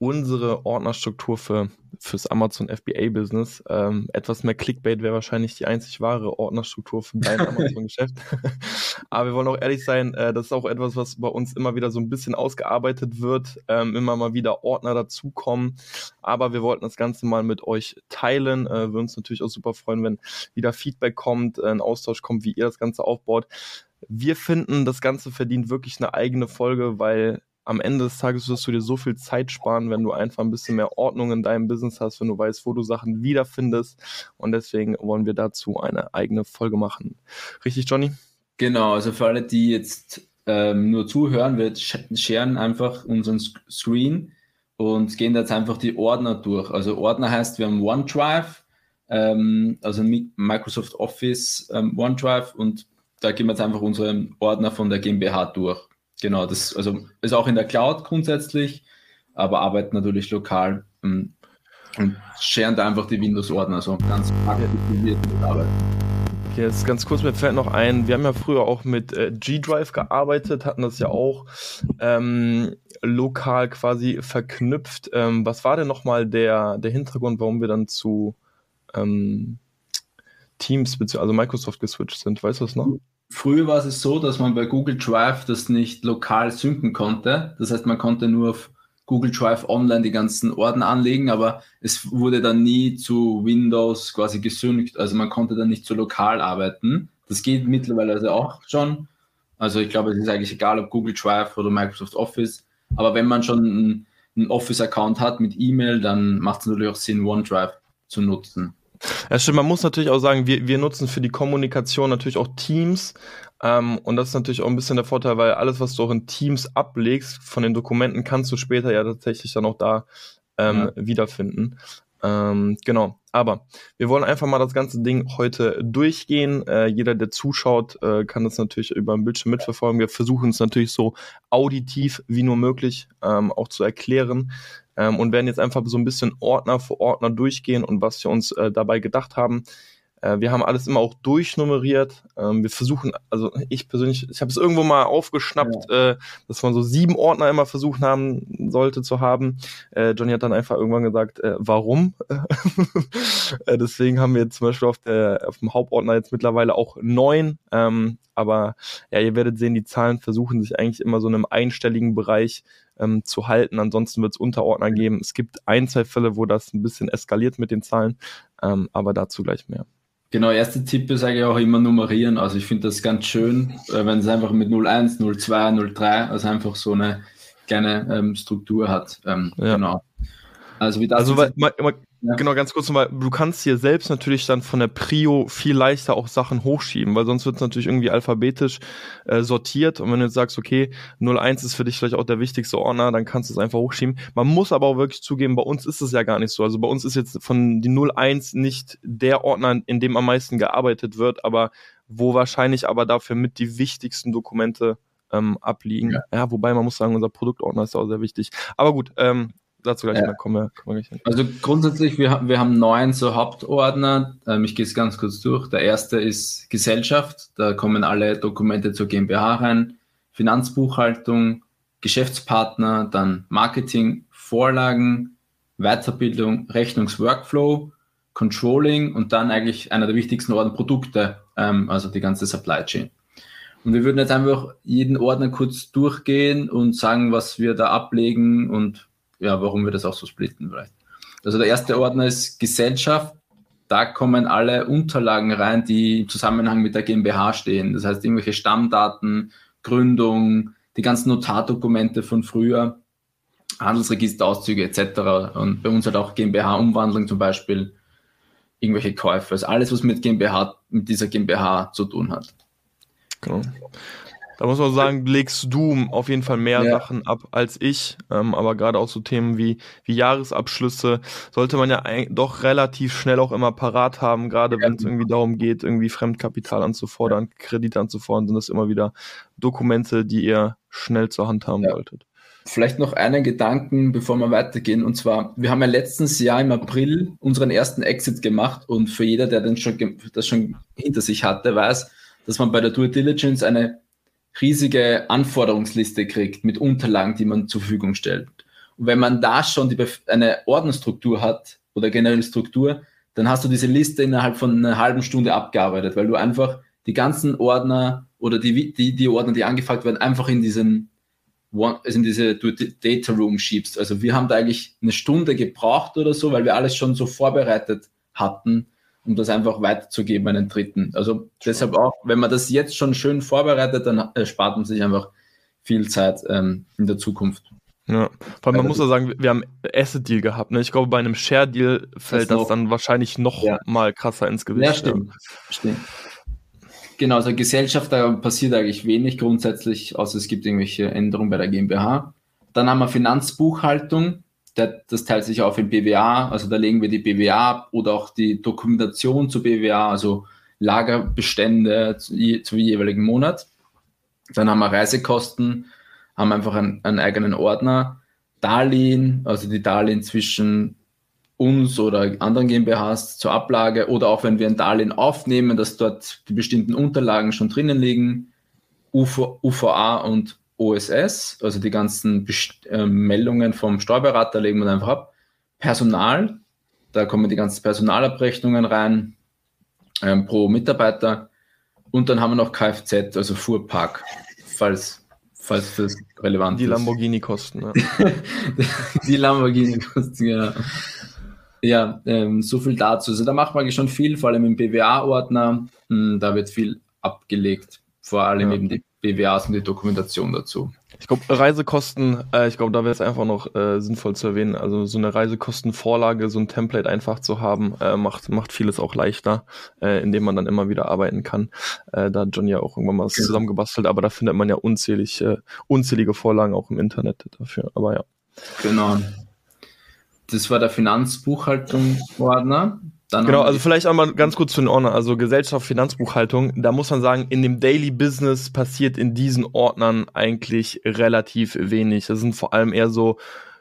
unsere Ordnerstruktur für fürs Amazon FBA-Business. Ähm, etwas mehr Clickbait wäre wahrscheinlich die einzig wahre Ordnerstruktur für dein Amazon-Geschäft. Aber wir wollen auch ehrlich sein, äh, das ist auch etwas, was bei uns immer wieder so ein bisschen ausgearbeitet wird, ähm, immer mal wieder Ordner dazukommen. Aber wir wollten das Ganze mal mit euch teilen. Äh, wir uns natürlich auch super freuen, wenn wieder Feedback kommt, äh, ein Austausch kommt, wie ihr das Ganze aufbaut. Wir finden, das Ganze verdient wirklich eine eigene Folge, weil am Ende des Tages wirst du dir so viel Zeit sparen, wenn du einfach ein bisschen mehr Ordnung in deinem Business hast, wenn du weißt, wo du Sachen wiederfindest. Und deswegen wollen wir dazu eine eigene Folge machen. Richtig, Johnny? Genau, also für alle, die jetzt ähm, nur zuhören, wir scheren einfach unseren Screen und gehen jetzt einfach die Ordner durch. Also Ordner heißt, wir haben OneDrive, ähm, also Microsoft Office ähm, OneDrive und da gehen wir jetzt einfach unseren Ordner von der GmbH durch. Genau, das also ist auch in der Cloud grundsätzlich, aber arbeitet natürlich lokal ähm, und scheren da einfach die Windows-Ordner, also ganz praktisch mitarbeiten. Okay, jetzt ganz kurz, mir fällt noch ein, wir haben ja früher auch mit äh, G-Drive gearbeitet, hatten das ja auch ähm, lokal quasi verknüpft. Ähm, was war denn nochmal der, der Hintergrund, warum wir dann zu ähm, Teams, also Microsoft geswitcht sind? Weißt du das noch? Früher war es so, dass man bei Google Drive das nicht lokal synken konnte. Das heißt, man konnte nur auf Google Drive Online die ganzen Orden anlegen, aber es wurde dann nie zu Windows quasi gesynkt. Also man konnte dann nicht so lokal arbeiten. Das geht mittlerweile also auch schon. Also ich glaube, es ist eigentlich egal, ob Google Drive oder Microsoft Office. Aber wenn man schon einen Office-Account hat mit E-Mail, dann macht es natürlich auch Sinn, OneDrive zu nutzen. Ja, stimmt. Man muss natürlich auch sagen, wir, wir nutzen für die Kommunikation natürlich auch Teams. Ähm, und das ist natürlich auch ein bisschen der Vorteil, weil alles, was du auch in Teams ablegst, von den Dokumenten kannst du später ja tatsächlich dann auch da ähm, ja. wiederfinden. Ähm, genau. Aber wir wollen einfach mal das ganze Ding heute durchgehen. Äh, jeder, der zuschaut, äh, kann das natürlich über den Bildschirm mitverfolgen. Wir versuchen es natürlich so auditiv wie nur möglich ähm, auch zu erklären ähm, und werden jetzt einfach so ein bisschen Ordner für Ordner durchgehen und was wir uns äh, dabei gedacht haben. Äh, wir haben alles immer auch durchnummeriert. Ähm, wir versuchen, also ich persönlich, ich habe es irgendwo mal aufgeschnappt, ja. äh, dass man so sieben Ordner immer versucht haben sollte zu haben. Äh, Johnny hat dann einfach irgendwann gesagt, äh, warum? äh, deswegen haben wir zum Beispiel auf, der, auf dem Hauptordner jetzt mittlerweile auch neun. Ähm, aber ja, ihr werdet sehen, die Zahlen versuchen sich eigentlich immer so in einem einstelligen Bereich ähm, zu halten. Ansonsten wird es Unterordner geben. Es gibt ein, zwei Fälle, wo das ein bisschen eskaliert mit den Zahlen, ähm, aber dazu gleich mehr. Genau, erster Tipp ist eigentlich auch immer nummerieren. Also ich finde das ganz schön, äh, wenn es einfach mit 01, 02, 03, also einfach so eine kleine ähm, Struktur hat. Ähm, ja. Genau. Also wie das. Also weil, man, man, ja. Genau, ganz kurz nochmal, du kannst hier selbst natürlich dann von der Prio viel leichter auch Sachen hochschieben, weil sonst wird es natürlich irgendwie alphabetisch äh, sortiert und wenn du jetzt sagst, okay, 01 ist für dich vielleicht auch der wichtigste Ordner, dann kannst du es einfach hochschieben. Man muss aber auch wirklich zugeben, bei uns ist es ja gar nicht so. Also bei uns ist jetzt von die 01 nicht der Ordner, in dem am meisten gearbeitet wird, aber wo wahrscheinlich aber dafür mit die wichtigsten Dokumente ähm, abliegen. Ja. ja. wobei man muss sagen, unser Produktordner ist auch sehr wichtig. Aber gut, ähm, dazu gleich ja. mal kommen wir, gleich hin. Also grundsätzlich, wir, wir haben neun so Hauptordner. Ähm, ich gehe es ganz kurz durch. Der erste ist Gesellschaft. Da kommen alle Dokumente zur GmbH rein. Finanzbuchhaltung, Geschäftspartner, dann Marketing, Vorlagen, Weiterbildung, Rechnungsworkflow, Controlling und dann eigentlich einer der wichtigsten Orden Produkte, ähm, also die ganze Supply Chain. Und wir würden jetzt einfach jeden Ordner kurz durchgehen und sagen, was wir da ablegen und ja, warum wir das auch so splitten vielleicht. Also der erste Ordner ist Gesellschaft. Da kommen alle Unterlagen rein, die im Zusammenhang mit der GmbH stehen. Das heißt, irgendwelche Stammdaten, Gründung, die ganzen Notardokumente von früher, Handelsregisterauszüge etc. Und bei uns halt auch GmbH-Umwandlung zum Beispiel, irgendwelche Käufe. Also alles, was mit GmbH, mit dieser GmbH zu tun hat. Genau. Da muss man sagen, legst du auf jeden Fall mehr ja. Sachen ab als ich. Ähm, aber gerade auch so Themen wie, wie Jahresabschlüsse sollte man ja doch relativ schnell auch immer parat haben, gerade ja. wenn es irgendwie darum geht, irgendwie Fremdkapital anzufordern, ja. Kredit anzufordern, sind das immer wieder Dokumente, die ihr schnell zur Hand haben solltet. Vielleicht noch einen Gedanken, bevor wir weitergehen. Und zwar, wir haben ja letztens Jahr im April unseren ersten Exit gemacht und für jeder, der den schon, das schon hinter sich hatte, weiß, dass man bei der Due Diligence eine riesige Anforderungsliste kriegt mit Unterlagen, die man zur Verfügung stellt. Und wenn man da schon eine Ordnerstruktur hat oder generelle Struktur, dann hast du diese Liste innerhalb von einer halben Stunde abgearbeitet, weil du einfach die ganzen Ordner oder die, die, die Ordner, die angefragt werden, einfach in diesen also in diese Data Room schiebst. Also wir haben da eigentlich eine Stunde gebraucht oder so, weil wir alles schon so vorbereitet hatten, um das einfach weiterzugeben an den Dritten. Also deshalb auch, wenn man das jetzt schon schön vorbereitet, dann spart man sich einfach viel Zeit ähm, in der Zukunft. Ja, vor allem man muss ja sagen, wir haben Asset Deal gehabt. Ne? Ich glaube, bei einem Share Deal fällt das, das dann wahrscheinlich noch ja. mal krasser ins Gewicht. Ja, stimmt. Ja. stimmt. Genau, also Gesellschaft, da passiert eigentlich wenig grundsätzlich, außer es gibt irgendwelche Änderungen bei der GmbH. Dann haben wir Finanzbuchhaltung, das teilt sich auf in BWA, also da legen wir die BWA ab oder auch die Dokumentation zu BWA, also Lagerbestände zu, zu jeweiligen Monat. Dann haben wir Reisekosten, haben einfach einen, einen eigenen Ordner. Darlehen, also die Darlehen zwischen uns oder anderen GmbHs zur Ablage oder auch wenn wir ein Darlehen aufnehmen, dass dort die bestimmten Unterlagen schon drinnen liegen, UV, UVA und OSS, also die ganzen Best äh, Meldungen vom Steuerberater legen wir einfach ab. Personal, da kommen die ganzen Personalabrechnungen rein ähm, pro Mitarbeiter und dann haben wir noch Kfz, also Fuhrpark, falls, falls das relevant die ist. Die Lamborghini-Kosten. Ja. die Lamborghini-Kosten, genau. Ja, ähm, so viel dazu. Also da macht man schon viel, vor allem im BWA-Ordner. Hm, da wird viel abgelegt, vor allem ja. eben die BWAs und die Dokumentation dazu. Ich glaube, Reisekosten, äh, ich glaube, da wäre es einfach noch äh, sinnvoll zu erwähnen. Also so eine Reisekostenvorlage, so ein Template einfach zu haben, äh, macht, macht vieles auch leichter, äh, indem man dann immer wieder arbeiten kann. Äh, da hat John ja auch irgendwann mal was genau. zusammengebastelt, aber da findet man ja unzählig, äh, unzählige Vorlagen auch im Internet dafür. Aber ja. Genau das war der Finanzbuchhaltungsordner. Dann genau, also vielleicht einmal ganz kurz zu den Ordnern. Also Gesellschaft, Finanzbuchhaltung, da muss man sagen, in dem Daily Business passiert in diesen Ordnern eigentlich relativ wenig. Das sind vor allem eher so,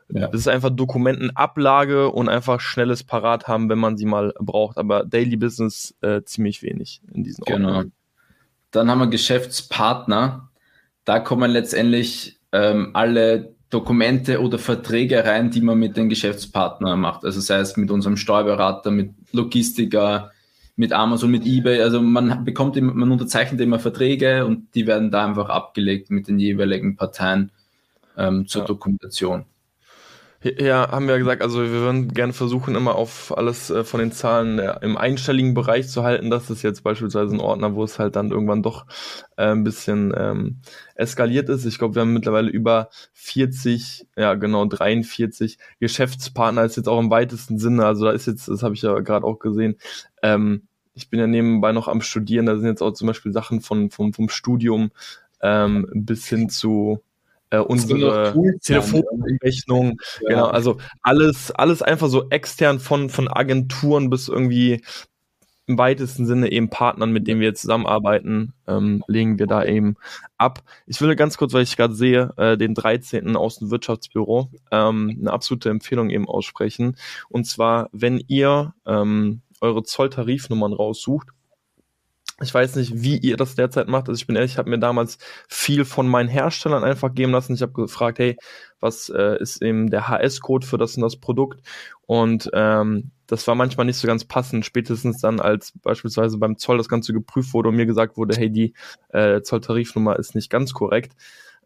ja. das ist einfach Dokumentenablage und einfach schnelles Parat haben, wenn man sie mal braucht. Aber Daily Business äh, ziemlich wenig in diesen Ordnern. Genau. Dann haben wir Geschäftspartner. Da kommen letztendlich ähm, alle Dokumente oder Verträge rein, die man mit den Geschäftspartnern macht. Also sei es mit unserem Steuerberater, mit Logistiker, mit Amazon, mit eBay. Also man bekommt, immer, man unterzeichnet immer Verträge und die werden da einfach abgelegt mit den jeweiligen Parteien ähm, zur ja. Dokumentation. Ja, haben wir ja gesagt, also wir würden gerne versuchen, immer auf alles äh, von den Zahlen äh, im einstelligen Bereich zu halten. Das ist jetzt beispielsweise ein Ordner, wo es halt dann irgendwann doch äh, ein bisschen ähm, eskaliert ist. Ich glaube, wir haben mittlerweile über 40, ja genau, 43 Geschäftspartner, ist jetzt auch im weitesten Sinne. Also da ist jetzt, das habe ich ja gerade auch gesehen, ähm, ich bin ja nebenbei noch am Studieren, da sind jetzt auch zum Beispiel Sachen von, vom, vom Studium ähm, bis hin zu äh, unsere Telefonrechnung, ja. genau, also alles, alles einfach so extern von, von Agenturen bis irgendwie im weitesten Sinne eben Partnern, mit denen wir zusammenarbeiten, ähm, legen wir da eben ab. Ich will ganz kurz, weil ich gerade sehe, äh, den 13. Außenwirtschaftsbüro ähm, eine absolute Empfehlung eben aussprechen. Und zwar, wenn ihr ähm, eure Zolltarifnummern raussucht, ich weiß nicht, wie ihr das derzeit macht. Also ich bin ehrlich, ich habe mir damals viel von meinen Herstellern einfach geben lassen. Ich habe gefragt, hey, was äh, ist eben der HS-Code für das und das Produkt? Und ähm, das war manchmal nicht so ganz passend. Spätestens dann, als beispielsweise beim Zoll das Ganze geprüft wurde und mir gesagt wurde, hey, die äh, Zolltarifnummer ist nicht ganz korrekt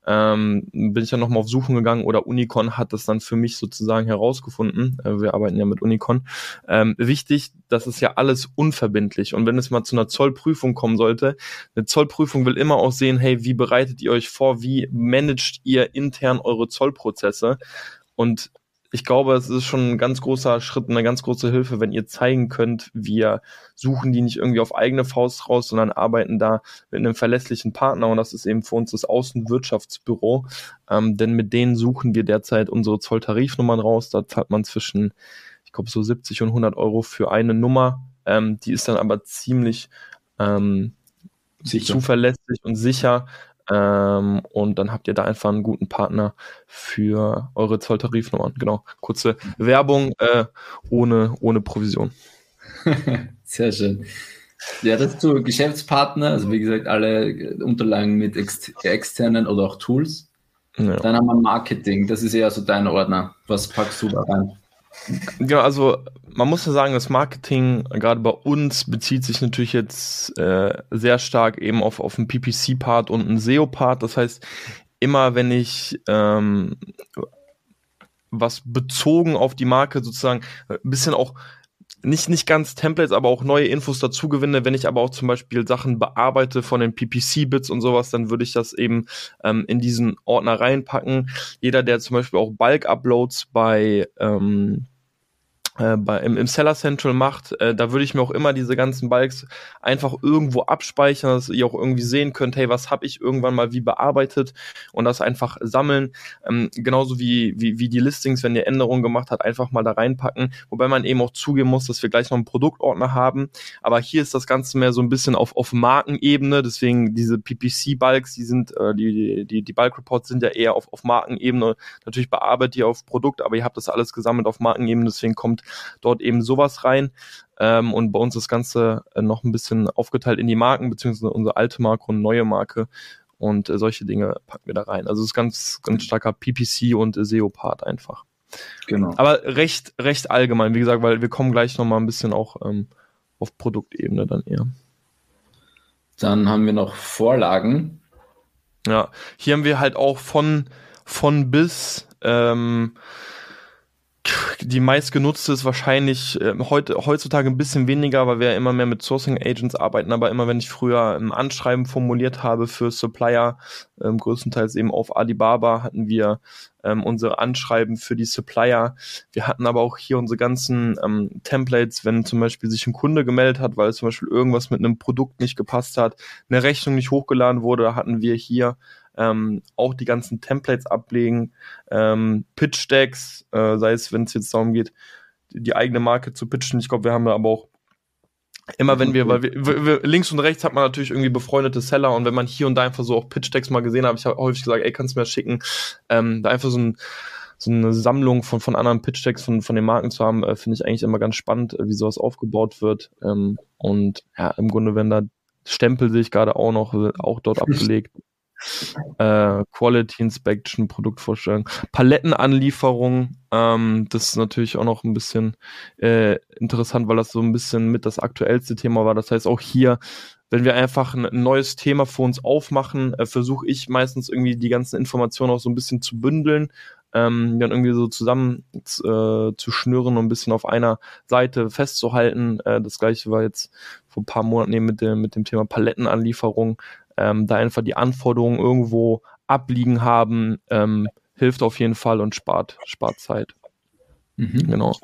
ähm, bin ich dann nochmal auf Suchen gegangen oder Unicon hat das dann für mich sozusagen herausgefunden. Äh, wir arbeiten ja mit Unicon. Ähm, wichtig, das ist ja alles unverbindlich. Und wenn es mal zu einer Zollprüfung kommen sollte, eine Zollprüfung will immer auch sehen, hey, wie bereitet ihr euch vor, wie managt ihr intern eure Zollprozesse? Und ich glaube, es ist schon ein ganz großer Schritt, eine ganz große Hilfe, wenn ihr zeigen könnt, wir suchen die nicht irgendwie auf eigene Faust raus, sondern arbeiten da mit einem verlässlichen Partner und das ist eben für uns das Außenwirtschaftsbüro, ähm, denn mit denen suchen wir derzeit unsere Zolltarifnummern raus, da zahlt man zwischen, ich glaube, so 70 und 100 Euro für eine Nummer, ähm, die ist dann aber ziemlich ähm, zuverlässig und sicher, ähm, und dann habt ihr da einfach einen guten Partner für eure Zolltarifnummern. Genau. Kurze Werbung äh, ohne, ohne Provision. Sehr schön. Ja, das zu Geschäftspartner, also wie gesagt, alle Unterlagen mit ex externen oder auch Tools. Ja. Dann haben wir Marketing, das ist eher so dein Ordner. Was packst du da rein? Genau, also man muss ja sagen, das Marketing gerade bei uns bezieht sich natürlich jetzt äh, sehr stark eben auf, auf einen PPC-Part und einen SEO-Part. Das heißt, immer wenn ich ähm, was bezogen auf die Marke sozusagen ein bisschen auch nicht, nicht ganz Templates, aber auch neue Infos dazu gewinne. Wenn ich aber auch zum Beispiel Sachen bearbeite von den PPC-Bits und sowas, dann würde ich das eben ähm, in diesen Ordner reinpacken. Jeder, der zum Beispiel auch Bulk-Uploads bei ähm, äh, bei, im, im Seller Central macht, äh, da würde ich mir auch immer diese ganzen Bulks einfach irgendwo abspeichern, dass ihr auch irgendwie sehen könnt, hey, was habe ich irgendwann mal wie bearbeitet und das einfach sammeln. Ähm, genauso wie, wie, wie die Listings, wenn ihr Änderungen gemacht habt, einfach mal da reinpacken. Wobei man eben auch zugeben muss, dass wir gleich noch einen Produktordner haben. Aber hier ist das Ganze mehr so ein bisschen auf, auf Markenebene, deswegen diese PPC-Bulks, die sind, äh, die, die, die Bulk-Reports sind ja eher auf, auf Markenebene. Natürlich bearbeitet ihr auf Produkt, aber ihr habt das alles gesammelt auf Markenebene, deswegen kommt dort eben sowas rein. Ähm, und bei uns das Ganze äh, noch ein bisschen aufgeteilt in die Marken, beziehungsweise unsere alte Marke und neue Marke. Und äh, solche Dinge packen wir da rein. Also es ist ganz, ganz starker PPC und äh, SEO-Part einfach. Genau. Aber recht, recht allgemein, wie gesagt, weil wir kommen gleich nochmal ein bisschen auch ähm, auf Produktebene dann eher. Dann haben wir noch Vorlagen. Ja, hier haben wir halt auch von, von bis ähm, die meistgenutzte ist wahrscheinlich äh, heute, heutzutage ein bisschen weniger, weil wir immer mehr mit Sourcing Agents arbeiten, aber immer wenn ich früher ein Anschreiben formuliert habe für Supplier, ähm, größtenteils eben auf Alibaba, hatten wir ähm, unsere Anschreiben für die Supplier. Wir hatten aber auch hier unsere ganzen ähm, Templates, wenn zum Beispiel sich ein Kunde gemeldet hat, weil zum Beispiel irgendwas mit einem Produkt nicht gepasst hat, eine Rechnung nicht hochgeladen wurde, hatten wir hier ähm, auch die ganzen Templates ablegen, ähm, Pitch-Decks, äh, sei es, wenn es jetzt darum geht, die, eigene Marke zu pitchen. Ich glaube, wir haben da aber auch Immer wenn wir, weil wir, wir, links und rechts hat man natürlich irgendwie befreundete Seller und wenn man hier und da einfach so auch Pitch-Decks mal gesehen hat, ich habe häufig gesagt, ey, kannst du mir das schicken, ähm, da einfach so ein so eine Sammlung von, von anderen Pitch-Decks von, von den Marken zu haben, äh, finde ich eigentlich immer ganz spannend, äh, wie sowas aufgebaut wird. Ähm, und ja, im Grunde, wenn da Stempel sehe ich gerade auch noch, auch dort abgelegt äh, Quality Inspection, Produktvorstellung, Palettenanlieferung. Ähm, das ist natürlich auch noch ein bisschen äh, interessant, weil das so ein bisschen mit das aktuellste Thema war. Das heißt, auch hier, wenn wir einfach ein neues Thema für uns aufmachen, äh, versuche ich meistens irgendwie die ganzen Informationen auch so ein bisschen zu bündeln, ähm, dann irgendwie so zusammen äh, zu schnüren und ein bisschen auf einer Seite festzuhalten. Äh, das gleiche war jetzt vor ein paar Monaten eben mit dem, mit dem Thema Palettenanlieferung ähm, da einfach die Anforderungen irgendwo abliegen haben, ähm, hilft auf jeden Fall und spart, spart Zeit. Mhm. Genau.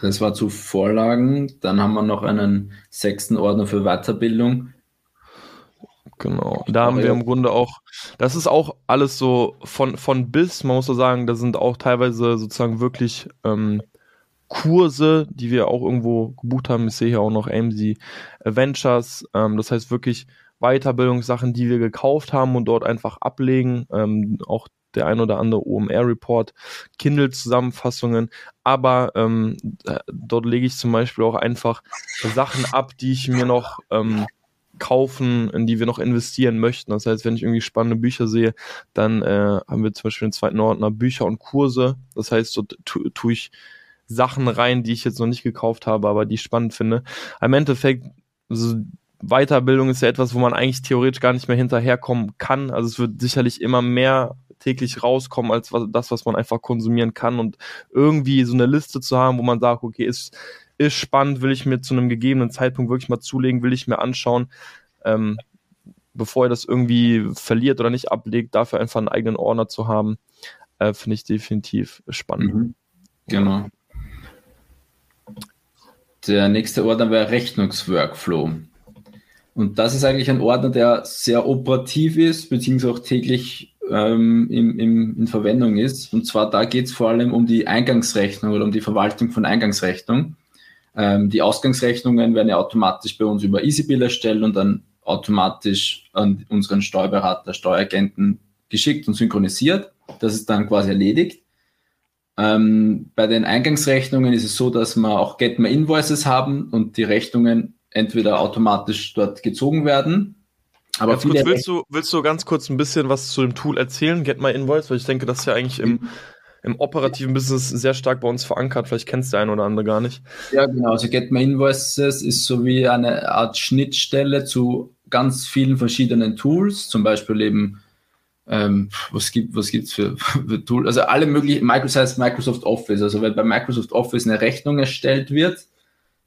Das war zu Vorlagen. Dann haben wir noch einen sechsten Ordner für Weiterbildung. Genau. Da haben wir im Grunde auch, das ist auch alles so von, von bis, man muss so sagen, da sind auch teilweise sozusagen wirklich ähm, Kurse, die wir auch irgendwo gebucht haben. Ich sehe hier auch noch AMC Ventures. Ähm, das heißt wirklich Weiterbildungssachen, die wir gekauft haben und dort einfach ablegen. Ähm, auch der ein oder andere OMR-Report, Kindle-Zusammenfassungen, aber ähm, dort lege ich zum Beispiel auch einfach Sachen ab, die ich mir noch ähm, kaufen, in die wir noch investieren möchten. Das heißt, wenn ich irgendwie spannende Bücher sehe, dann äh, haben wir zum Beispiel den zweiten Ordner Bücher und Kurse. Das heißt, dort tue tu ich Sachen rein, die ich jetzt noch nicht gekauft habe, aber die ich spannend finde. Im Endeffekt, so Weiterbildung ist ja etwas, wo man eigentlich theoretisch gar nicht mehr hinterherkommen kann. Also es wird sicherlich immer mehr täglich rauskommen als das, was man einfach konsumieren kann und irgendwie so eine Liste zu haben, wo man sagt, okay, ist, ist spannend, will ich mir zu einem gegebenen Zeitpunkt wirklich mal zulegen, will ich mir anschauen, ähm, bevor er das irgendwie verliert oder nicht ablegt, dafür einfach einen eigenen Ordner zu haben. äh, finde ich definitiv spannend. Mhm. Genau. Der nächste Ordner wäre Rechnungsworkflow. Und das ist eigentlich ein Ordner, der sehr operativ ist, beziehungsweise auch täglich ähm, im, im, in Verwendung ist. Und zwar da geht es vor allem um die Eingangsrechnung oder um die Verwaltung von Eingangsrechnung. Ähm, die Ausgangsrechnungen werden ja automatisch bei uns über EasyBill erstellt und dann automatisch an unseren Steuerberater, Steueragenten geschickt und synchronisiert. Das ist dann quasi erledigt. Ähm, bei den Eingangsrechnungen ist es so, dass wir auch Get My Invoices haben und die Rechnungen entweder automatisch dort gezogen werden. Aber kurz, willst du, willst du ganz kurz ein bisschen was zu dem Tool erzählen, Get My Invoice? Weil ich denke, das ist ja eigentlich im, im operativen Business sehr stark bei uns verankert. Vielleicht kennst du ein oder andere gar nicht. Ja, genau. Also Get My Invoices ist so wie eine Art Schnittstelle zu ganz vielen verschiedenen Tools, zum Beispiel eben ähm, was gibt was gibt's für, für Tools? Also alle möglichen Microsoft, Microsoft Office. Also wenn bei Microsoft Office eine Rechnung erstellt wird,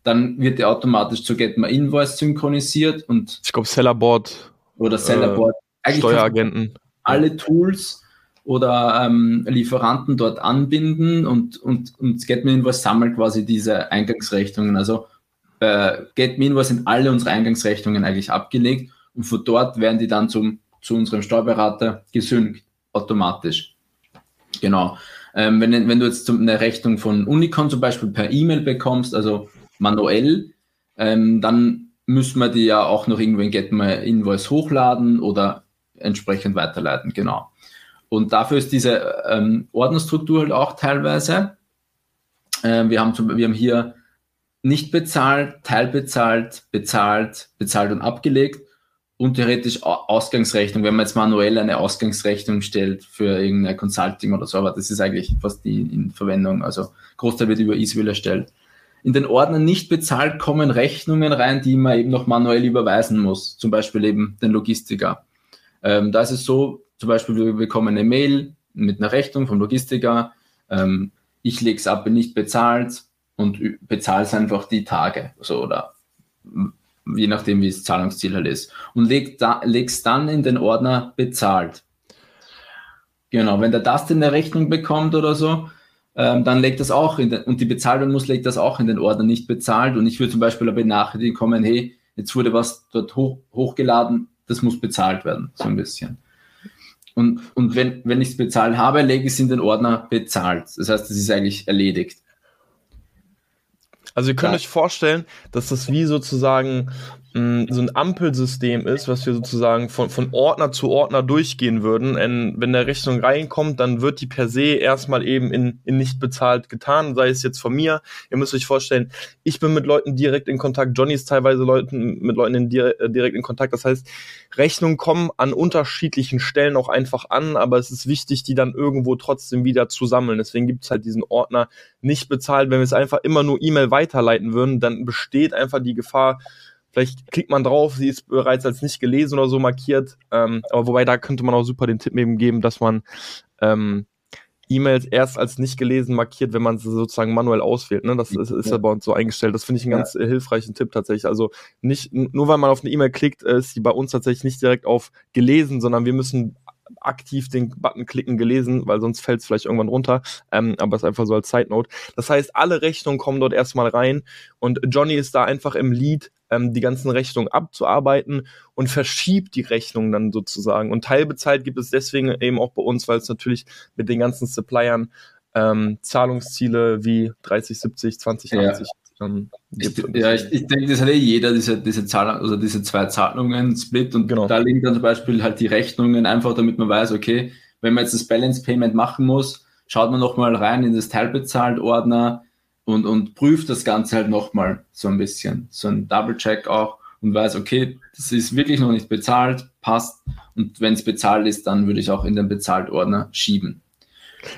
dann wird die automatisch zu Get My Invoice synchronisiert und ich glaube Sellerboard oder Sellerboard. Äh, Steueragenten. Alle Tools oder ähm, Lieferanten dort anbinden und, und, und Get My Invoice sammelt quasi diese Eingangsrechnungen. Also bei Get Me Invoice sind alle unsere Eingangsrechnungen eigentlich abgelegt und von dort werden die dann zum zu unserem Steuerberater gesynkt, automatisch. Genau. Ähm, wenn, wenn du jetzt eine Rechnung von Unicon zum Beispiel per E-Mail bekommst, also manuell, ähm, dann müssen wir die ja auch noch irgendwo in Get My Invoice hochladen oder entsprechend weiterleiten, genau. Und dafür ist diese ähm, Ordnerstruktur halt auch teilweise. Ähm, wir, haben zum, wir haben hier nicht bezahlt, teilbezahlt, bezahlt, bezahlt und abgelegt und theoretisch Ausgangsrechnung, wenn man jetzt manuell eine Ausgangsrechnung stellt für irgendein Consulting oder so, aber das ist eigentlich fast die in Verwendung. Also Großteil wird über Easywheel erstellt. In den Ordner nicht bezahlt kommen Rechnungen rein, die man eben noch manuell überweisen muss, zum Beispiel eben den Logistiker. Ähm, da ist es so, zum Beispiel wir bekommen eine Mail mit einer Rechnung vom Logistiker, ähm, ich lege es ab, bin nicht bezahlt und bezahle es einfach die Tage so oder je nachdem, wie das Zahlungsziel halt ist. Und leg da, legst dann in den Ordner bezahlt. Genau, wenn der das in der Rechnung bekommt oder so, ähm, dann legt das auch in den, und die Bezahlung muss, legt das auch in den Ordner nicht bezahlt. Und ich würde zum Beispiel eine Benachrichtigung kommen, hey, jetzt wurde was dort hoch, hochgeladen, das muss bezahlt werden, so ein bisschen. Und, und wenn, wenn ich es bezahlt habe, lege ich es in den Ordner bezahlt. Das heißt, es ist eigentlich erledigt. Also ihr könnt ja. euch vorstellen, dass das wie sozusagen so ein Ampelsystem ist, was wir sozusagen von, von Ordner zu Ordner durchgehen würden. Und wenn der Rechnung reinkommt, dann wird die per se erstmal eben in, in nicht bezahlt getan, sei es jetzt von mir. Ihr müsst euch vorstellen, ich bin mit Leuten direkt in Kontakt, Johnny ist teilweise Leuten, mit Leuten in, äh, direkt in Kontakt. Das heißt, Rechnungen kommen an unterschiedlichen Stellen auch einfach an, aber es ist wichtig, die dann irgendwo trotzdem wieder zu sammeln. Deswegen gibt es halt diesen Ordner nicht bezahlt. Wenn wir es einfach immer nur E-Mail weiterleiten würden, dann besteht einfach die Gefahr, Vielleicht klickt man drauf, sie ist bereits als nicht gelesen oder so markiert. Ähm, aber wobei da könnte man auch super den Tipp eben geben, dass man ähm, E-Mails erst als nicht gelesen markiert, wenn man sie sozusagen manuell auswählt. Ne? Das ist, ist ja bei uns so eingestellt. Das finde ich einen ja. ganz äh, hilfreichen Tipp tatsächlich. Also nicht nur weil man auf eine E-Mail klickt, äh, ist sie bei uns tatsächlich nicht direkt auf gelesen, sondern wir müssen aktiv den Button klicken gelesen, weil sonst fällt es vielleicht irgendwann runter. Ähm, aber es ist einfach so als Side Note. Das heißt, alle Rechnungen kommen dort erstmal rein und Johnny ist da einfach im Lead, ähm, die ganzen Rechnungen abzuarbeiten und verschiebt die Rechnungen dann sozusagen. Und teilbezahlt gibt es deswegen eben auch bei uns, weil es natürlich mit den ganzen Suppliern ähm, Zahlungsziele wie 30, 70, 20, 80 ähm, ich, ja, ich, ich denke, das hat eh jeder, diese, diese Zahlung, also diese zwei Zahlungen Split und genau. da liegen dann zum Beispiel halt die Rechnungen einfach, damit man weiß, okay, wenn man jetzt das Balance Payment machen muss, schaut man nochmal rein in das Teilbezahlt Ordner und, und prüft das Ganze halt nochmal so ein bisschen, so ein Double Check auch und weiß, okay, das ist wirklich noch nicht bezahlt, passt und wenn es bezahlt ist, dann würde ich auch in den Bezahlt Ordner schieben.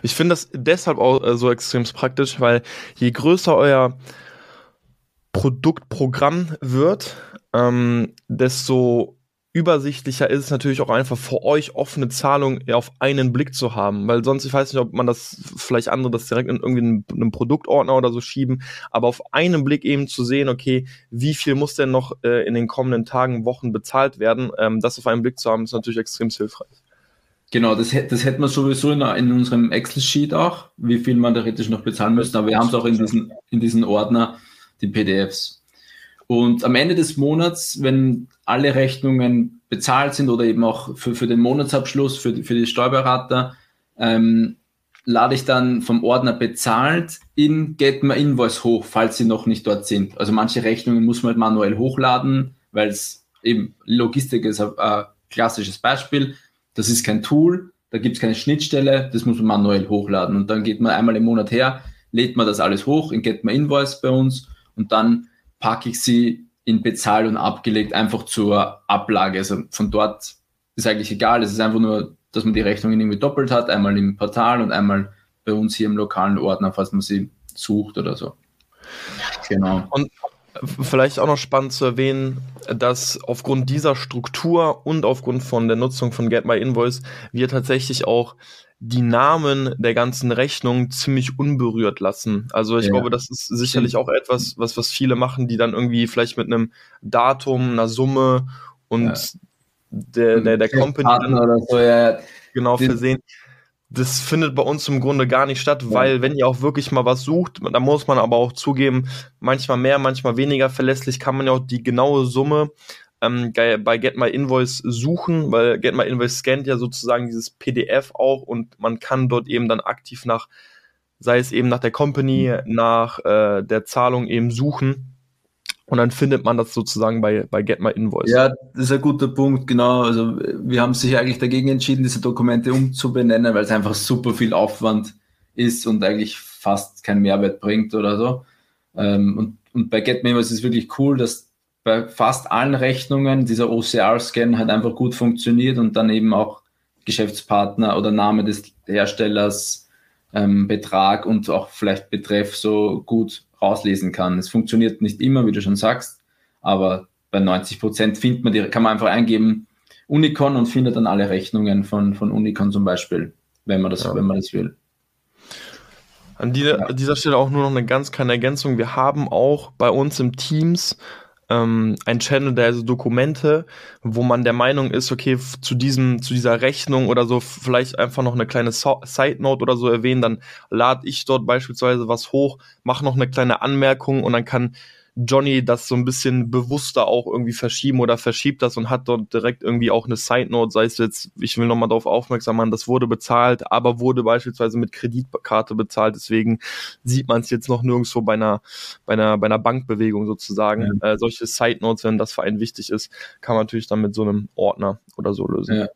Ich finde das deshalb auch äh, so extrem praktisch, weil je größer euer Produktprogramm wird, ähm, desto übersichtlicher ist es natürlich auch einfach für euch offene Zahlungen auf einen Blick zu haben, weil sonst, ich weiß nicht, ob man das, vielleicht andere das direkt in irgendwie einen Produktordner oder so schieben, aber auf einen Blick eben zu sehen, okay, wie viel muss denn noch äh, in den kommenden Tagen, Wochen bezahlt werden, ähm, das auf einen Blick zu haben, ist natürlich extrem hilfreich. Genau, das, das hätten wir sowieso in, in unserem Excel-Sheet auch, wie viel man theoretisch noch bezahlen müsste, aber wir haben es auch in diesen, in diesen Ordner, die PDFs. Und am Ende des Monats, wenn alle Rechnungen bezahlt sind oder eben auch für, für den Monatsabschluss, für die, für die Steuerberater, ähm, lade ich dann vom Ordner bezahlt in Get My Invoice hoch, falls sie noch nicht dort sind. Also manche Rechnungen muss man halt manuell hochladen, weil es eben Logistik ist ein, ein klassisches Beispiel. Das ist kein Tool, da gibt es keine Schnittstelle, das muss man manuell hochladen. Und dann geht man einmal im Monat her, lädt man das alles hoch in Get My Invoice bei uns und dann packe ich sie in bezahlt und abgelegt einfach zur Ablage. Also von dort ist eigentlich egal, es ist einfach nur dass man die Rechnungen irgendwie doppelt hat, einmal im Portal und einmal bei uns hier im lokalen Ordner, falls man sie sucht oder so. Genau. Und vielleicht auch noch spannend zu erwähnen, dass aufgrund dieser Struktur und aufgrund von der Nutzung von Get My Invoice wir tatsächlich auch die Namen der ganzen Rechnungen ziemlich unberührt lassen. Also ich ja. glaube, das ist sicherlich auch etwas, was, was viele machen, die dann irgendwie vielleicht mit einem Datum, einer Summe und ja der, der, der Company oder so, ja. genau versehen. Das findet bei uns im Grunde gar nicht statt, weil wenn ihr auch wirklich mal was sucht, da muss man aber auch zugeben, manchmal mehr, manchmal weniger verlässlich, kann man ja auch die genaue Summe ähm, bei Get My Invoice suchen, weil Get My Invoice scannt ja sozusagen dieses PDF auch und man kann dort eben dann aktiv nach, sei es eben nach der Company, mhm. nach äh, der Zahlung eben suchen und dann findet man das sozusagen bei, bei Get My Invoice. Ja, das ist ein guter Punkt, genau. Also wir haben sich eigentlich dagegen entschieden, diese Dokumente umzubenennen, weil es einfach super viel Aufwand ist und eigentlich fast keinen Mehrwert bringt oder so. Ähm, und, und bei Get My Invoice ist es wirklich cool, dass bei fast allen Rechnungen dieser OCR-Scan halt einfach gut funktioniert und dann eben auch Geschäftspartner oder Name des Herstellers, ähm, Betrag und auch vielleicht Betreff so gut rauslesen kann. Es funktioniert nicht immer, wie du schon sagst, aber bei 90 Prozent findet man die, kann man einfach eingeben Unicon und findet dann alle Rechnungen von, von Unicon zum Beispiel, wenn man das, ja. wenn man das will. An dieser, ja. dieser Stelle auch nur noch eine ganz kleine Ergänzung. Wir haben auch bei uns im Teams ähm, ein Channel, der also Dokumente, wo man der Meinung ist, okay, zu diesem, zu dieser Rechnung oder so vielleicht einfach noch eine kleine so Side Note oder so erwähnen, dann lade ich dort beispielsweise was hoch, mache noch eine kleine Anmerkung und dann kann Johnny das so ein bisschen bewusster auch irgendwie verschieben oder verschiebt das und hat dort direkt irgendwie auch eine Side Note, sei es jetzt, ich will nochmal darauf aufmerksam machen, das wurde bezahlt, aber wurde beispielsweise mit Kreditkarte bezahlt, deswegen sieht man es jetzt noch nirgendwo bei einer, bei einer, bei einer Bankbewegung sozusagen. Ja. Äh, solche Side Notes, wenn das für einen wichtig ist, kann man natürlich dann mit so einem Ordner oder so lösen. Ja.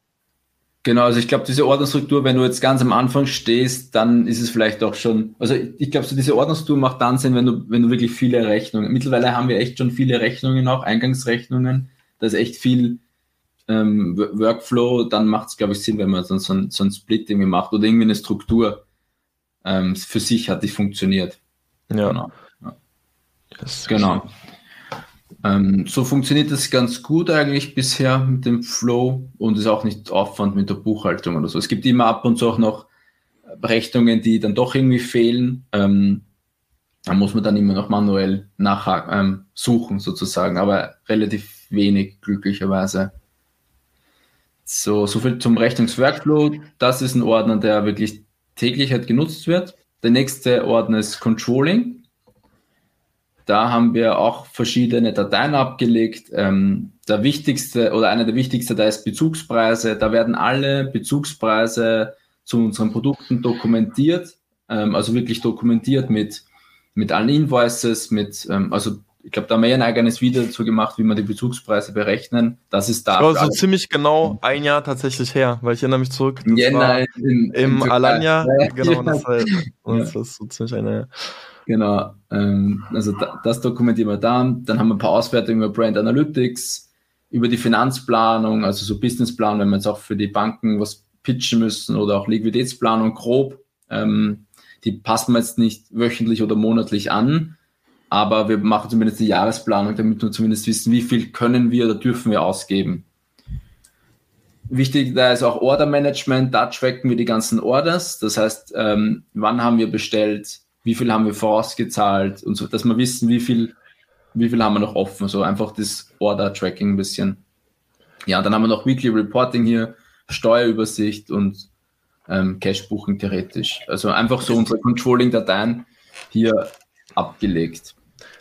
Genau, also ich glaube, diese Ordnerstruktur, wenn du jetzt ganz am Anfang stehst, dann ist es vielleicht auch schon, also ich glaube, so diese Ordnerstruktur macht dann Sinn, wenn du, wenn du wirklich viele Rechnungen, mittlerweile haben wir echt schon viele Rechnungen auch, Eingangsrechnungen, da ist echt viel ähm, Workflow, dann macht es, glaube ich, Sinn, wenn man so, so, ein, so ein Split irgendwie macht oder irgendwie eine Struktur ähm, für sich hat, die funktioniert. Ja. Genau. Ja. genau. Ähm, so funktioniert das ganz gut eigentlich bisher mit dem Flow und ist auch nicht Aufwand mit der Buchhaltung oder so. Es gibt immer ab und zu auch noch Rechnungen, die dann doch irgendwie fehlen. Ähm, da muss man dann immer noch manuell nachsuchen ähm, suchen sozusagen, aber relativ wenig glücklicherweise. So, so viel zum Rechnungsworkflow. Das ist ein Ordner, der wirklich täglich halt genutzt wird. Der nächste Ordner ist Controlling. Da haben wir auch verschiedene Dateien abgelegt. Ähm, der wichtigste oder einer der wichtigsten, da ist Bezugspreise. Da werden alle Bezugspreise zu unseren Produkten dokumentiert, ähm, also wirklich dokumentiert mit, mit allen Invoices, mit, ähm, also ich glaube, da haben wir ja ein eigenes Video dazu gemacht, wie man die Bezugspreise berechnen. Das ist da. Das war so ziemlich genau ein Jahr tatsächlich her, weil ich erinnere mich zurück. Das Jänner in, im Alanya. Ja, genau, das, war, das ist so ziemlich eine. Genau, ähm, also da, das dokumentieren wir dann. Dann haben wir ein paar Auswertungen über Brand Analytics, über die Finanzplanung, also so Businessplan, wenn wir jetzt auch für die Banken was pitchen müssen oder auch Liquiditätsplanung grob. Ähm, die passen wir jetzt nicht wöchentlich oder monatlich an, aber wir machen zumindest die Jahresplanung, damit wir zumindest wissen, wie viel können wir oder dürfen wir ausgeben. Wichtig da ist auch Order Management, da tracken wir die ganzen Orders, das heißt, ähm, wann haben wir bestellt, wie viel haben wir vorausgezahlt und so, dass wir wissen, wie viel, wie viel haben wir noch offen. So einfach das Order-Tracking ein bisschen. Ja, dann haben wir noch Weekly Reporting hier, Steuerübersicht und ähm, Cashbuchen theoretisch. Also einfach so unsere Controlling-Dateien hier abgelegt.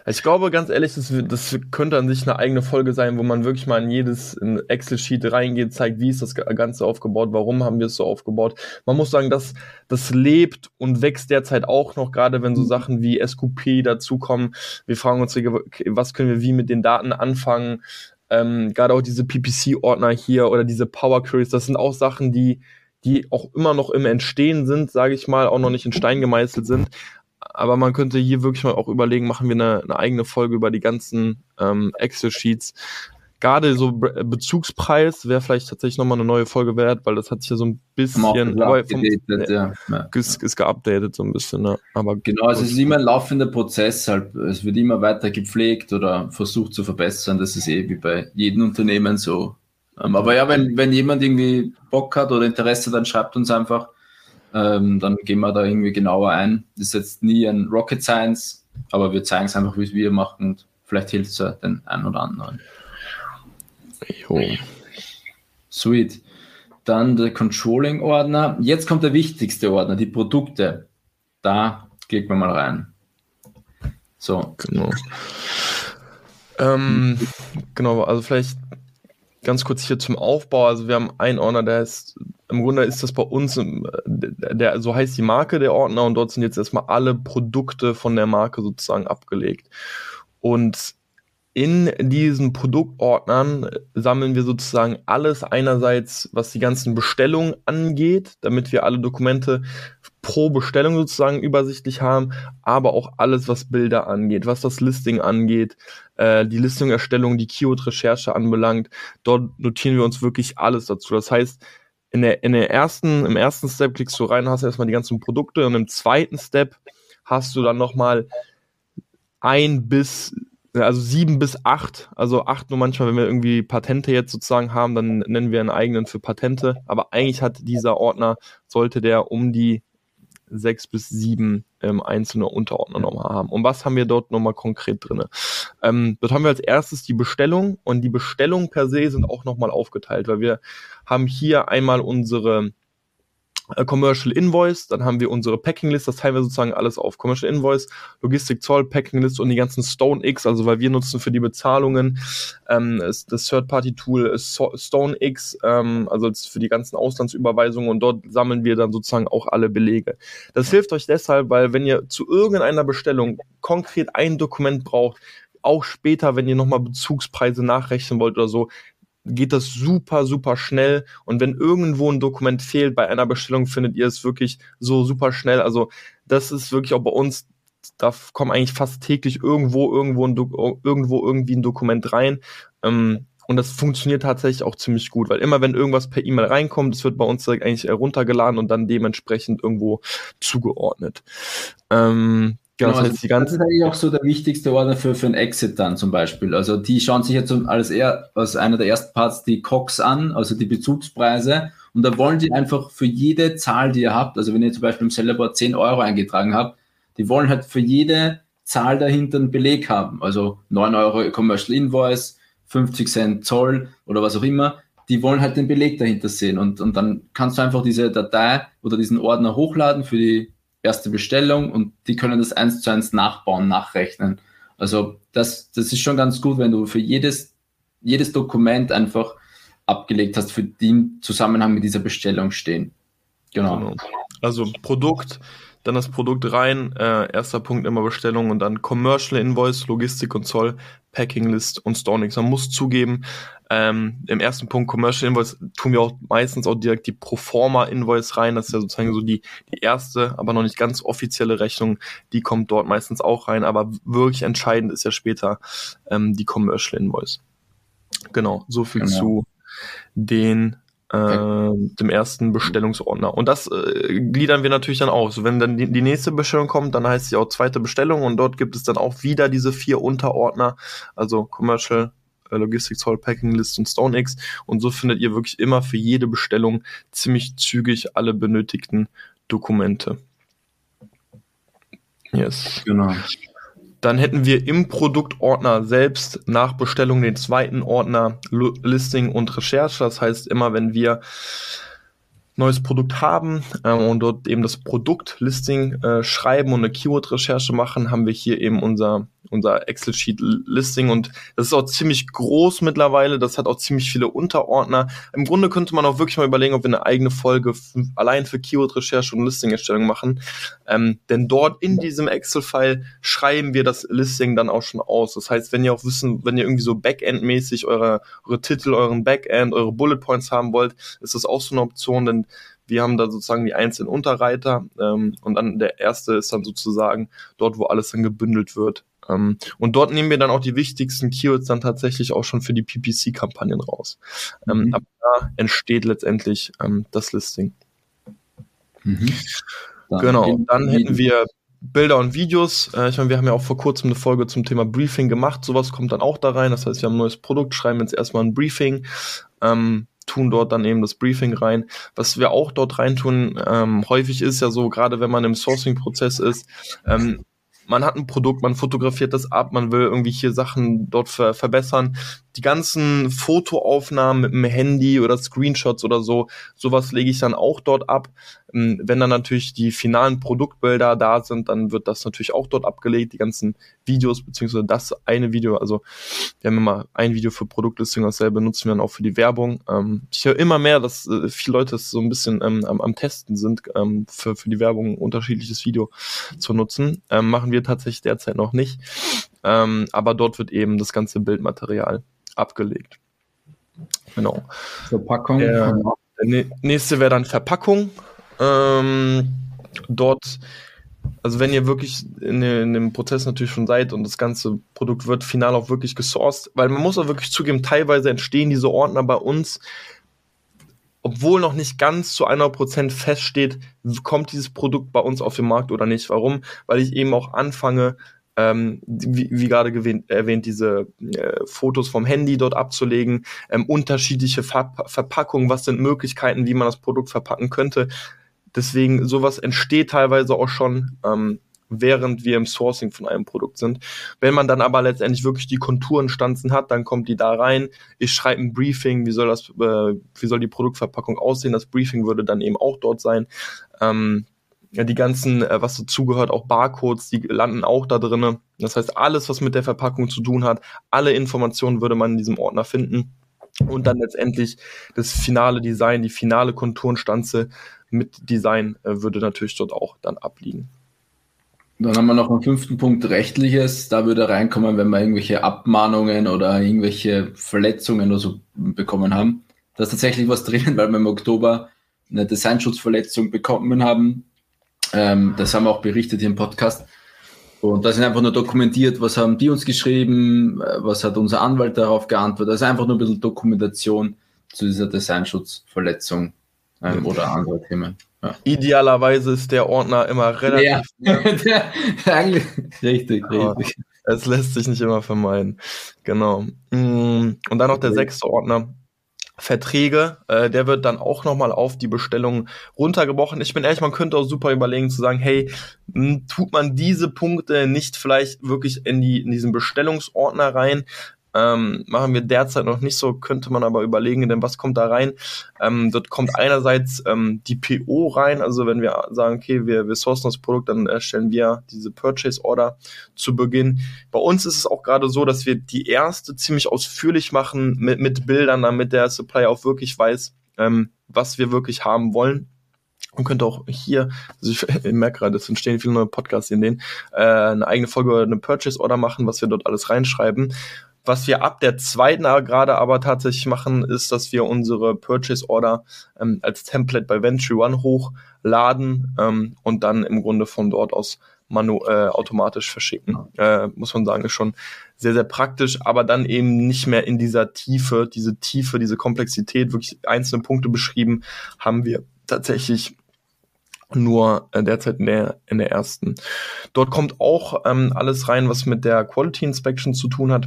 Ich glaube, ganz ehrlich, das, das, könnte an sich eine eigene Folge sein, wo man wirklich mal in jedes Excel-Sheet reingeht, zeigt, wie ist das Ganze aufgebaut, warum haben wir es so aufgebaut. Man muss sagen, dass das lebt und wächst derzeit auch noch, gerade wenn so Sachen wie SQP dazukommen. Wir fragen uns, was können wir wie mit den Daten anfangen. Ähm, gerade auch diese PPC-Ordner hier oder diese Power Queries, das sind auch Sachen, die die auch immer noch im Entstehen sind, sage ich mal, auch noch nicht in Stein gemeißelt sind aber man könnte hier wirklich mal auch überlegen, machen wir eine, eine eigene Folge über die ganzen ähm, Excel-Sheets. Gerade so Be Bezugspreis wäre vielleicht tatsächlich nochmal eine neue Folge wert, weil das hat sich ja so ein bisschen geupdatet, ja. Ist, ist geupdatet so ein bisschen. Ne? Aber genau, es ist immer ein laufender Prozess, halt, es wird immer weiter gepflegt oder versucht zu verbessern. Das ist eh wie bei jedem Unternehmen so. Ähm, aber ja, wenn, wenn jemand irgendwie Bock hat oder Interesse, dann schreibt uns einfach. Ähm, dann gehen wir da irgendwie genauer ein. Das ist jetzt nie ein Rocket Science, aber wir zeigen es einfach, wie wir machen und vielleicht hilft es ja den einen oder anderen. Jo. Sweet. Dann der Controlling-Ordner. Jetzt kommt der wichtigste Ordner, die Produkte. Da klicken wir mal rein. So. Genau. Ähm, genau, also vielleicht ganz kurz hier zum Aufbau. Also wir haben einen Ordner, der ist, im Grunde ist das bei uns, der, so heißt die Marke der Ordner und dort sind jetzt erstmal alle Produkte von der Marke sozusagen abgelegt. Und in diesen Produktordnern sammeln wir sozusagen alles einerseits, was die ganzen Bestellungen angeht, damit wir alle Dokumente pro Bestellung sozusagen übersichtlich haben, aber auch alles, was Bilder angeht, was das Listing angeht, äh, die Listing-Erstellung, die Keyword-Recherche anbelangt. Dort notieren wir uns wirklich alles dazu. Das heißt, in der, in der ersten, im ersten Step klickst du rein, hast erstmal die ganzen Produkte und im zweiten Step hast du dann nochmal ein bis also sieben bis acht, also acht nur manchmal, wenn wir irgendwie Patente jetzt sozusagen haben, dann nennen wir einen eigenen für Patente. Aber eigentlich hat dieser Ordner, sollte der um die sechs bis sieben ähm, einzelne Unterordner nochmal haben. Und was haben wir dort nochmal konkret drinne? Ähm, dort haben wir als erstes die Bestellung und die Bestellungen per se sind auch nochmal aufgeteilt, weil wir haben hier einmal unsere äh, Commercial Invoice, dann haben wir unsere Packing List, das teilen wir sozusagen alles auf. Commercial Invoice, Logistik, Zoll, Packing List und die ganzen Stone X, also weil wir nutzen für die Bezahlungen ähm, das Third-Party-Tool Stone X, ähm, also für die ganzen Auslandsüberweisungen und dort sammeln wir dann sozusagen auch alle Belege. Das hilft euch deshalb, weil wenn ihr zu irgendeiner Bestellung konkret ein Dokument braucht, auch später, wenn ihr nochmal Bezugspreise nachrechnen wollt oder so, geht das super, super schnell. Und wenn irgendwo ein Dokument fehlt bei einer Bestellung, findet ihr es wirklich so super schnell. Also das ist wirklich auch bei uns, da kommen eigentlich fast täglich irgendwo, irgendwo, ein irgendwo irgendwie ein Dokument rein. Ähm, und das funktioniert tatsächlich auch ziemlich gut, weil immer wenn irgendwas per E-Mail reinkommt, das wird bei uns eigentlich heruntergeladen und dann dementsprechend irgendwo zugeordnet. Ähm, Genau, das, heißt, die ganze das ist eigentlich auch so der wichtigste Ordner für, für ein Exit dann zum Beispiel. Also die schauen sich jetzt als, eher, als einer der ersten Parts die COX an, also die Bezugspreise. Und da wollen die einfach für jede Zahl, die ihr habt, also wenn ihr zum Beispiel im Sellerboard 10 Euro eingetragen habt, die wollen halt für jede Zahl dahinter einen Beleg haben. Also 9 Euro Commercial Invoice, 50 Cent Zoll oder was auch immer. Die wollen halt den Beleg dahinter sehen. Und, und dann kannst du einfach diese Datei oder diesen Ordner hochladen für die erste Bestellung und die können das eins zu eins nachbauen, nachrechnen. Also das, das ist schon ganz gut, wenn du für jedes, jedes Dokument einfach abgelegt hast, für den Zusammenhang mit dieser Bestellung stehen. Genau. genau. Also Produkt, dann das Produkt rein, äh, erster Punkt immer Bestellung und dann Commercial Invoice, Logistik und Zoll, Packing List und Stornix. Man muss zugeben, ähm, Im ersten Punkt Commercial Invoice tun wir auch meistens auch direkt die Proforma Invoice rein. Das ist ja sozusagen so die, die erste, aber noch nicht ganz offizielle Rechnung. Die kommt dort meistens auch rein. Aber wirklich entscheidend ist ja später ähm, die Commercial Invoice. Genau, so viel genau. zu den äh, dem ersten Bestellungsordner. Und das äh, gliedern wir natürlich dann aus. wenn dann die, die, nächste Bestellung kommt, dann heißt sie auch zweite Bestellung und dort gibt es dann auch wieder diese vier Unterordner, also Commercial, Logistics Hall, Packing List und StoneX. Und so findet ihr wirklich immer für jede Bestellung ziemlich zügig alle benötigten Dokumente. Yes. Genau. Dann hätten wir im Produktordner selbst nach Bestellung den zweiten Ordner Listing und Recherche. Das heißt, immer wenn wir neues Produkt haben ähm, und dort eben das Produktlisting äh, schreiben und eine Keyword-Recherche machen, haben wir hier eben unser unser Excel-Sheet-Listing und das ist auch ziemlich groß mittlerweile. Das hat auch ziemlich viele Unterordner. Im Grunde könnte man auch wirklich mal überlegen, ob wir eine eigene Folge allein für Keyword-Recherche und Listing-Erstellung machen. Ähm, denn dort in diesem Excel-File schreiben wir das Listing dann auch schon aus. Das heißt, wenn ihr auch wissen, wenn ihr irgendwie so Backend-mäßig eure, eure Titel, euren Backend, eure Bullet Points haben wollt, ist das auch so eine Option, denn wir haben da sozusagen die einzelnen Unterreiter ähm, und dann der erste ist dann sozusagen dort, wo alles dann gebündelt wird. Ähm, und dort nehmen wir dann auch die wichtigsten Keywords dann tatsächlich auch schon für die PPC-Kampagnen raus. Ähm, mhm. Ab da entsteht letztendlich ähm, das Listing. Mhm. Dann genau, dann hätten wir Bilder und Videos. Äh, ich meine, wir haben ja auch vor kurzem eine Folge zum Thema Briefing gemacht. Sowas kommt dann auch da rein. Das heißt, wir haben ein neues Produkt, schreiben jetzt erstmal ein Briefing. Ähm, tun dort dann eben das Briefing rein. Was wir auch dort reintun, ähm, häufig ist ja so, gerade wenn man im Sourcing-Prozess ist, ähm, man hat ein Produkt, man fotografiert das ab, man will irgendwie hier Sachen dort ver verbessern. Die ganzen Fotoaufnahmen mit dem Handy oder Screenshots oder so, sowas lege ich dann auch dort ab. Ähm, wenn dann natürlich die finalen Produktbilder da sind, dann wird das natürlich auch dort abgelegt, die ganzen Videos, beziehungsweise das eine Video, also wir haben immer ein Video für Produktlisting, dasselbe nutzen wir dann auch für die Werbung. Ähm, ich höre immer mehr, dass äh, viele Leute so ein bisschen ähm, am, am, Testen sind, für, für die Werbung ein unterschiedliches Video zu nutzen. Machen wir tatsächlich derzeit noch nicht. Aber dort wird eben das ganze Bildmaterial abgelegt. Genau. Verpackung. Der, der nächste wäre dann Verpackung. Ähm, dort, also wenn ihr wirklich in, in, dem Prozess natürlich schon seid und das ganze Produkt wird final auch wirklich gesourced, weil man muss auch wirklich zugeben, teilweise entstehen diese Ordner bei uns, obwohl noch nicht ganz zu 100% feststeht, kommt dieses Produkt bei uns auf den Markt oder nicht. Warum? Weil ich eben auch anfange, ähm, wie, wie gerade erwähnt, diese äh, Fotos vom Handy dort abzulegen, ähm, unterschiedliche Ver Verpackungen, was sind Möglichkeiten, wie man das Produkt verpacken könnte. Deswegen, sowas entsteht teilweise auch schon, ähm, während wir im Sourcing von einem Produkt sind. Wenn man dann aber letztendlich wirklich die Konturenstanzen hat, dann kommt die da rein. Ich schreibe ein Briefing, wie soll das, äh, wie soll die Produktverpackung aussehen? Das Briefing würde dann eben auch dort sein. Ähm, die ganzen, äh, was dazugehört, auch Barcodes, die landen auch da drinnen. Das heißt, alles, was mit der Verpackung zu tun hat, alle Informationen würde man in diesem Ordner finden. Und dann letztendlich das finale Design, die finale Konturenstanze mit Design äh, würde natürlich dort auch dann abliegen. Dann haben wir noch einen fünften Punkt, rechtliches. Da würde reinkommen, wenn wir irgendwelche Abmahnungen oder irgendwelche Verletzungen oder so bekommen haben. Da ist tatsächlich was drinnen, weil wir im Oktober eine Designschutzverletzung bekommen haben. Ähm, das haben wir auch berichtet hier im Podcast. Und da sind einfach nur dokumentiert, was haben die uns geschrieben, äh, was hat unser Anwalt darauf geantwortet. Also einfach nur ein bisschen Dokumentation zu dieser Designschutzverletzung ähm, oder andere Themen. Ja. Idealerweise ist der Ordner immer relativ. Ja, eigentlich richtig, richtig. Es lässt sich nicht immer vermeiden. Genau. Mm, und dann noch der sechste Ordner. Verträge, äh, der wird dann auch nochmal auf die Bestellung runtergebrochen. Ich bin ehrlich, man könnte auch super überlegen zu sagen, hey, tut man diese Punkte nicht vielleicht wirklich in, die, in diesen Bestellungsordner rein, ähm, machen wir derzeit noch nicht so, könnte man aber überlegen, denn was kommt da rein? Ähm, dort kommt einerseits ähm, die PO rein, also wenn wir sagen, okay, wir, wir sourcen das Produkt, dann erstellen wir diese Purchase Order zu Beginn. Bei uns ist es auch gerade so, dass wir die erste ziemlich ausführlich machen mit, mit Bildern, damit der Supplier auch wirklich weiß, ähm, was wir wirklich haben wollen und könnte auch hier, also ich, ich merke gerade, es entstehen viele neue Podcasts in denen, äh, eine eigene Folge oder eine Purchase Order machen, was wir dort alles reinschreiben. Was wir ab der zweiten gerade aber tatsächlich machen, ist, dass wir unsere Purchase Order ähm, als Template bei Venture One hochladen ähm, und dann im Grunde von dort aus manu äh, automatisch verschicken. Äh, muss man sagen, ist schon sehr, sehr praktisch, aber dann eben nicht mehr in dieser Tiefe, diese Tiefe, diese Komplexität, wirklich einzelne Punkte beschrieben, haben wir tatsächlich nur äh, derzeit in der, in der ersten. Dort kommt auch ähm, alles rein, was mit der Quality Inspection zu tun hat.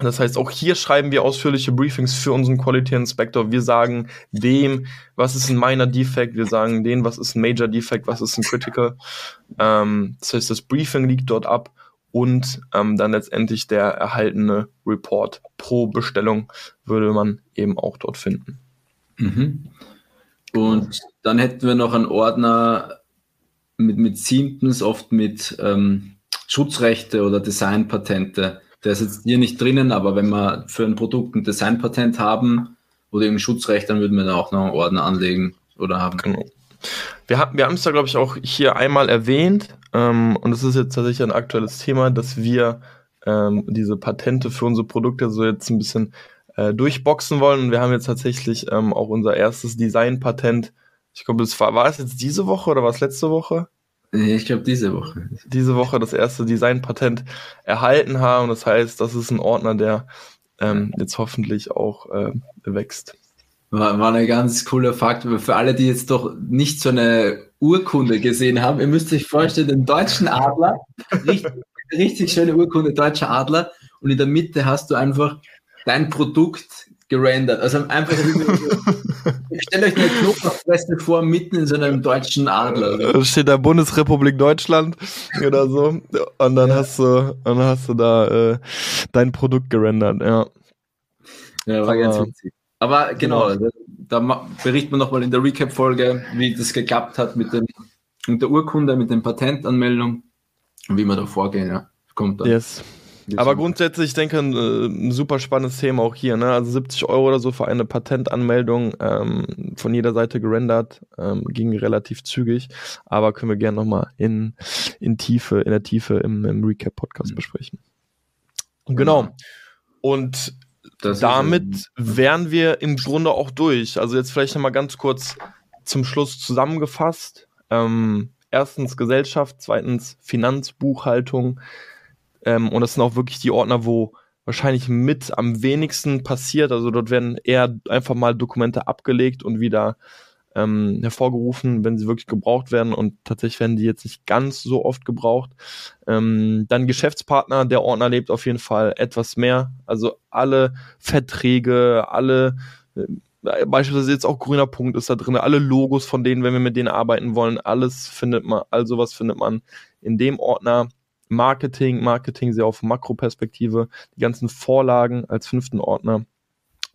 Das heißt, auch hier schreiben wir ausführliche Briefings für unseren Quality Inspector. Wir sagen dem, was ist ein Minor Defect, wir sagen dem, was ist ein Major Defect, was ist ein Critical. Ähm, das heißt, das Briefing liegt dort ab und ähm, dann letztendlich der erhaltene Report pro Bestellung würde man eben auch dort finden. Mhm. Und dann hätten wir noch einen Ordner mit, mit Siebtens, oft mit ähm, Schutzrechte oder Designpatente. Der ist jetzt hier nicht drinnen, aber wenn wir für ein Produkt ein Designpatent haben oder eben Schutzrecht, dann würden wir da auch noch einen Ordner anlegen oder haben. Genau. Wir, haben wir es da, glaube ich, auch hier einmal erwähnt, ähm, und es ist jetzt tatsächlich ein aktuelles Thema, dass wir ähm, diese Patente für unsere Produkte so jetzt ein bisschen äh, durchboxen wollen. Und wir haben jetzt tatsächlich ähm, auch unser erstes Design-Patent. Ich glaube, das war, war es jetzt diese Woche oder war es letzte Woche? Ich glaube, diese Woche. Diese Woche das erste Design-Patent erhalten haben. Das heißt, das ist ein Ordner, der ähm, jetzt hoffentlich auch äh, wächst. War, war ein ganz cooler Fakt. Für alle, die jetzt doch nicht so eine Urkunde gesehen haben, ihr müsst euch vorstellen, den deutschen Adler, richtig, richtig schöne Urkunde, deutscher Adler, und in der Mitte hast du einfach dein Produkt gerendert. Also einfach, stellt euch eine Knoblauchfresse vor, mitten in so einem deutschen Adler. Da steht da Bundesrepublik Deutschland oder so. Und dann ja. hast du, dann hast du da äh, dein Produkt gerendert, ja. Ja, war ganz witzig. Aber genau, genau. da berichten wir nochmal in der Recap-Folge, wie das geklappt hat mit, dem, mit der Urkunde, mit den Patentanmeldungen und wie wir da vorgehen. Ja. Kommt dann. Yes. Aber grundsätzlich, ich denke, ein, äh, ein, super spannendes Thema auch hier. Ne? Also 70 Euro oder so für eine Patentanmeldung ähm, von jeder Seite gerendert, ähm, ging relativ zügig. Aber können wir gerne nochmal in, in Tiefe, in der Tiefe im, im Recap-Podcast mhm. besprechen. Genau. genau. Und das damit wären wir im Grunde auch durch. Also jetzt vielleicht nochmal ganz kurz zum Schluss zusammengefasst. Ähm, erstens Gesellschaft, zweitens Finanzbuchhaltung, ähm, und das sind auch wirklich die Ordner, wo wahrscheinlich mit am wenigsten passiert. Also dort werden eher einfach mal Dokumente abgelegt und wieder ähm, hervorgerufen, wenn sie wirklich gebraucht werden. Und tatsächlich werden die jetzt nicht ganz so oft gebraucht. Ähm, dann Geschäftspartner, der Ordner lebt auf jeden Fall etwas mehr. Also alle Verträge, alle äh, beispielsweise jetzt auch grüner Punkt ist da drin, alle Logos von denen, wenn wir mit denen arbeiten wollen, alles findet man, all sowas findet man in dem Ordner. Marketing, Marketing sehr auf Makroperspektive, die ganzen Vorlagen als fünften Ordner.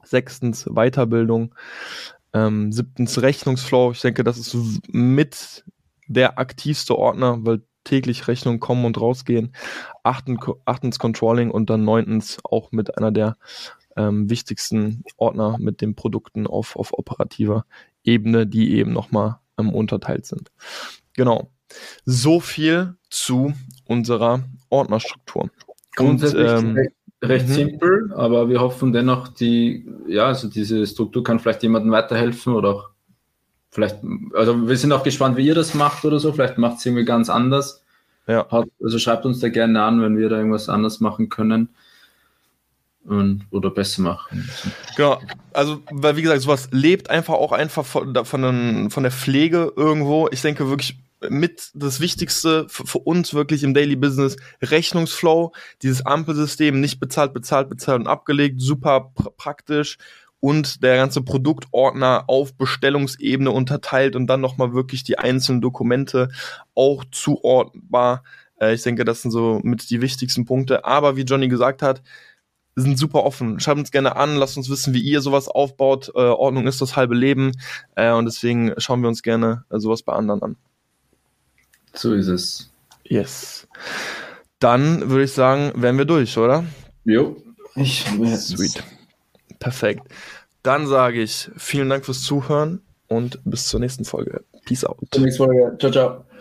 Sechstens Weiterbildung. Ähm, siebtens Rechnungsflow. Ich denke, das ist mit der aktivste Ordner, weil täglich Rechnungen kommen und rausgehen. Achten, achtens Controlling und dann neuntens auch mit einer der ähm, wichtigsten Ordner mit den Produkten auf, auf operativer Ebene, die eben nochmal ähm, unterteilt sind. Genau. So viel zu unserer Ordnerstruktur. Grundsätzlich ähm, recht, mhm. simpel, aber wir hoffen dennoch, die, ja, also diese Struktur kann vielleicht jemandem weiterhelfen oder auch vielleicht, also wir sind auch gespannt, wie ihr das macht oder so, vielleicht macht es irgendwie ganz anders. Ja. also schreibt uns da gerne an, wenn wir da irgendwas anders machen können und, oder besser machen. Genau, also weil wie gesagt, sowas lebt einfach auch einfach von, von, von der Pflege irgendwo. Ich denke wirklich, mit das Wichtigste für, uns wirklich im Daily Business Rechnungsflow, dieses Ampelsystem, nicht bezahlt, bezahlt, bezahlt und abgelegt, super pr praktisch und der ganze Produktordner auf Bestellungsebene unterteilt und dann nochmal wirklich die einzelnen Dokumente auch zuordnbar. Äh, ich denke, das sind so mit die wichtigsten Punkte. Aber wie Johnny gesagt hat, sind super offen. Schreibt uns gerne an, lasst uns wissen, wie ihr sowas aufbaut. Äh, Ordnung ist das halbe Leben. Äh, und deswegen schauen wir uns gerne äh, sowas bei anderen an. So ist es. Yes. Dann würde ich sagen, wären wir durch, oder? Jo. Ich Sweet. Perfekt. Dann sage ich vielen Dank fürs Zuhören und bis zur nächsten Folge. Peace out. Bis zur nächsten Folge. Ciao, ciao.